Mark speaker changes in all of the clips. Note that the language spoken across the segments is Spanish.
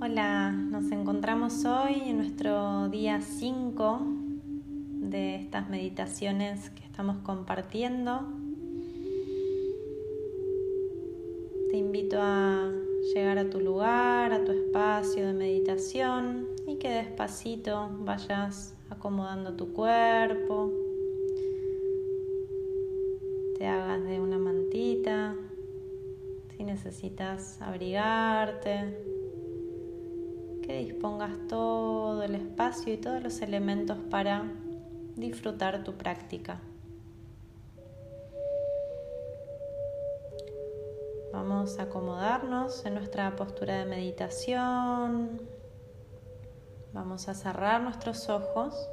Speaker 1: Hola, nos encontramos hoy en nuestro día 5 de estas meditaciones que estamos compartiendo. Te invito a llegar a tu lugar, a tu espacio de meditación y que despacito vayas acomodando tu cuerpo, te hagas de una mantita, si necesitas abrigarte, que dispongas todo el espacio y todos los elementos para disfrutar tu práctica. Vamos a acomodarnos en nuestra postura de meditación. Vamos a cerrar nuestros ojos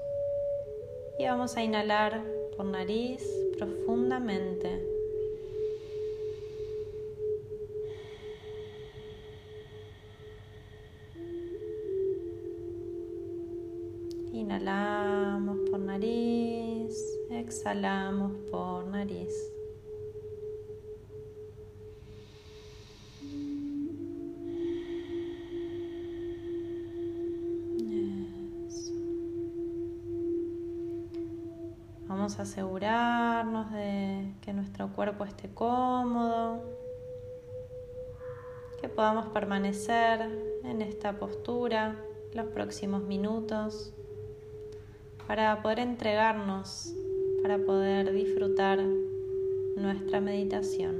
Speaker 1: y vamos a inhalar por nariz profundamente. Inhalamos por nariz, exhalamos por nariz. Vamos a asegurarnos de que nuestro cuerpo esté cómodo, que podamos permanecer en esta postura los próximos minutos para poder entregarnos, para poder disfrutar nuestra meditación.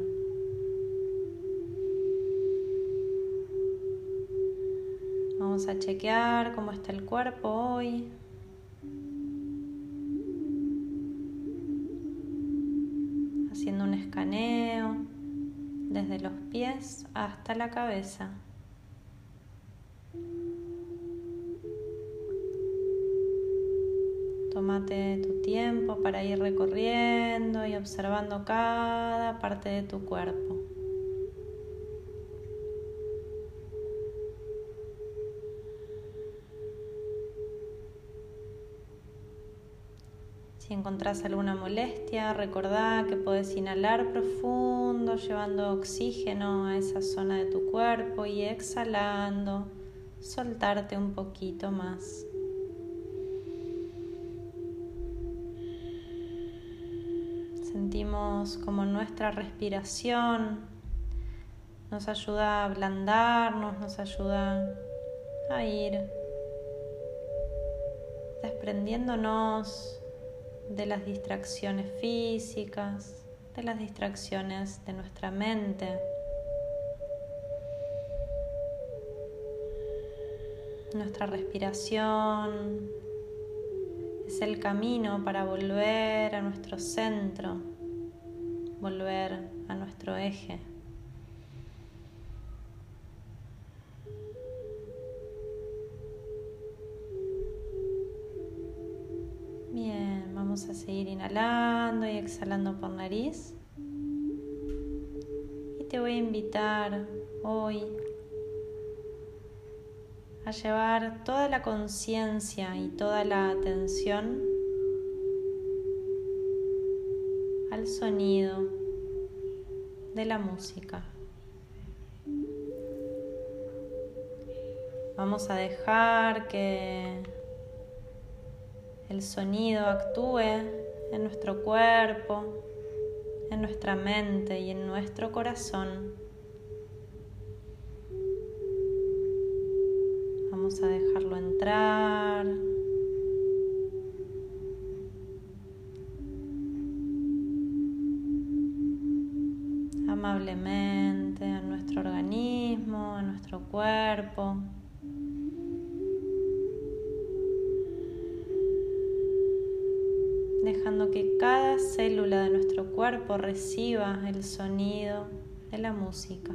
Speaker 1: Vamos a chequear cómo está el cuerpo hoy. Haciendo un escaneo desde los pies hasta la cabeza. Tómate tu tiempo para ir recorriendo y observando cada parte de tu cuerpo. Si encontrás alguna molestia, recordá que puedes inhalar profundo, llevando oxígeno a esa zona de tu cuerpo y exhalando, soltarte un poquito más. Sentimos como nuestra respiración nos ayuda a ablandarnos, nos ayuda a ir desprendiéndonos de las distracciones físicas, de las distracciones de nuestra mente. Nuestra respiración es el camino para volver a nuestro centro, volver a nuestro eje. Bien, vamos a seguir inhalando y exhalando por nariz. Y te voy a invitar hoy llevar toda la conciencia y toda la atención al sonido de la música. Vamos a dejar que el sonido actúe en nuestro cuerpo, en nuestra mente y en nuestro corazón. Vamos a dejarlo entrar. amablemente a nuestro organismo, a nuestro cuerpo. dejando que cada célula de nuestro cuerpo reciba el sonido de la música.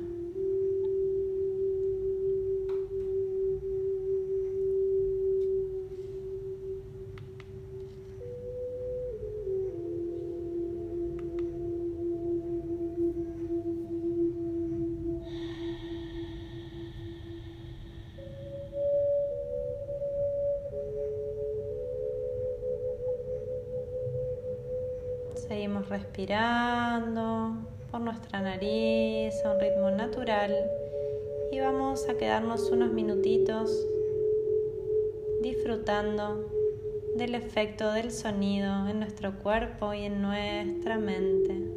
Speaker 1: Seguimos respirando por nuestra nariz a un ritmo natural y vamos a quedarnos unos minutitos disfrutando del efecto del sonido en nuestro cuerpo y en nuestra mente.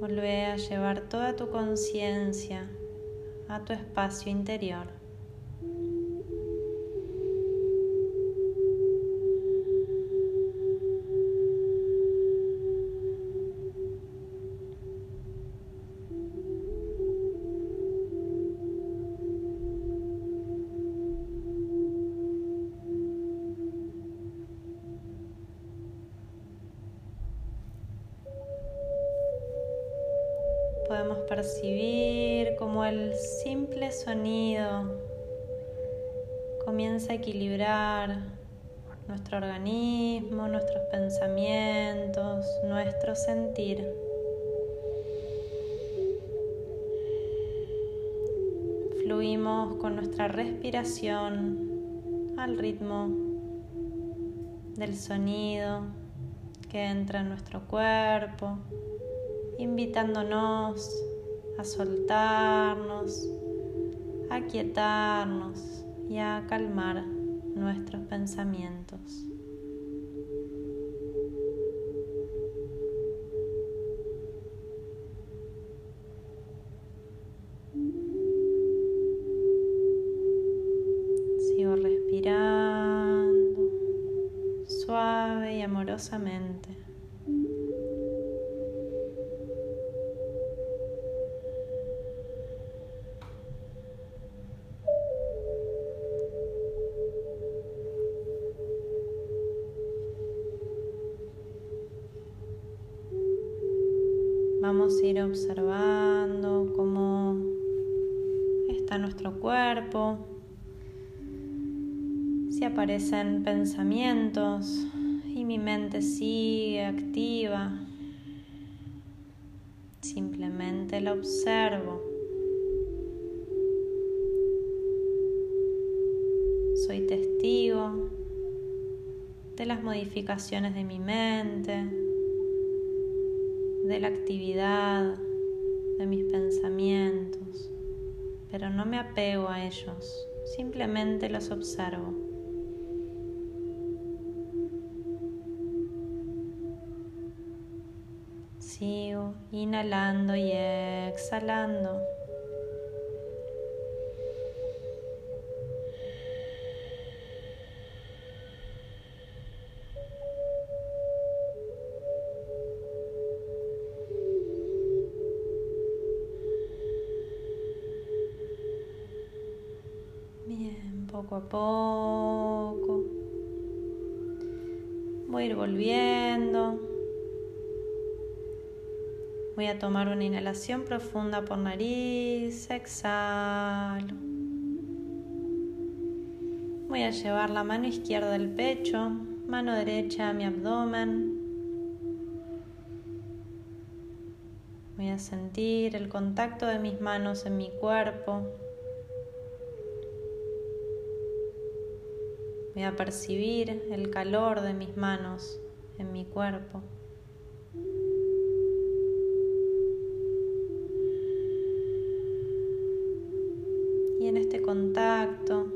Speaker 1: Volvé a llevar toda tu conciencia a tu espacio interior. Podemos percibir como el simple sonido comienza a equilibrar nuestro organismo, nuestros pensamientos, nuestro sentir. Fluimos con nuestra respiración al ritmo del sonido que entra en nuestro cuerpo invitándonos a soltarnos, a quietarnos y a calmar nuestros pensamientos. Vamos a ir observando cómo está nuestro cuerpo, si aparecen pensamientos y mi mente sigue activa. Simplemente la observo. Soy testigo de las modificaciones de mi mente de la actividad, de mis pensamientos, pero no me apego a ellos, simplemente los observo. Sigo inhalando y exhalando. Poco a poco. Voy a ir volviendo. Voy a tomar una inhalación profunda por nariz, exhalo. Voy a llevar la mano izquierda al pecho, mano derecha a mi abdomen. Voy a sentir el contacto de mis manos en mi cuerpo. Voy a percibir el calor de mis manos en mi cuerpo. Y en este contacto.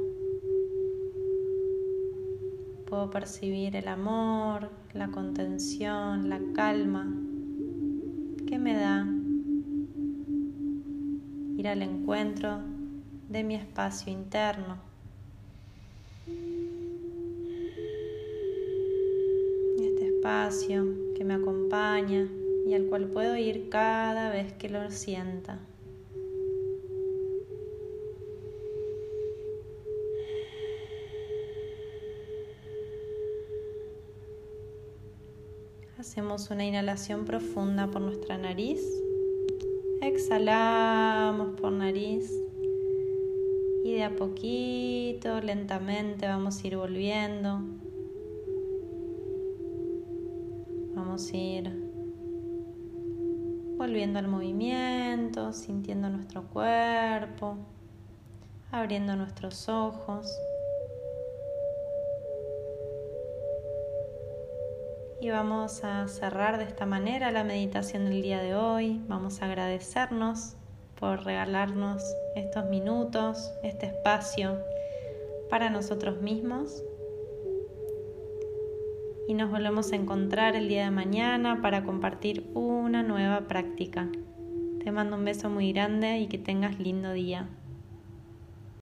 Speaker 1: Puedo percibir el amor, la contención, la calma que me da ir al encuentro de mi espacio interno. Espacio que me acompaña y al cual puedo ir cada vez que lo sienta. Hacemos una inhalación profunda por nuestra nariz. Exhalamos por nariz. Y de a poquito, lentamente vamos a ir volviendo. Vamos a ir volviendo al movimiento, sintiendo nuestro cuerpo, abriendo nuestros ojos. Y vamos a cerrar de esta manera la meditación del día de hoy. Vamos a agradecernos por regalarnos estos minutos, este espacio para nosotros mismos. Y nos volvemos a encontrar el día de mañana para compartir una nueva práctica. Te mando un beso muy grande y que tengas lindo día.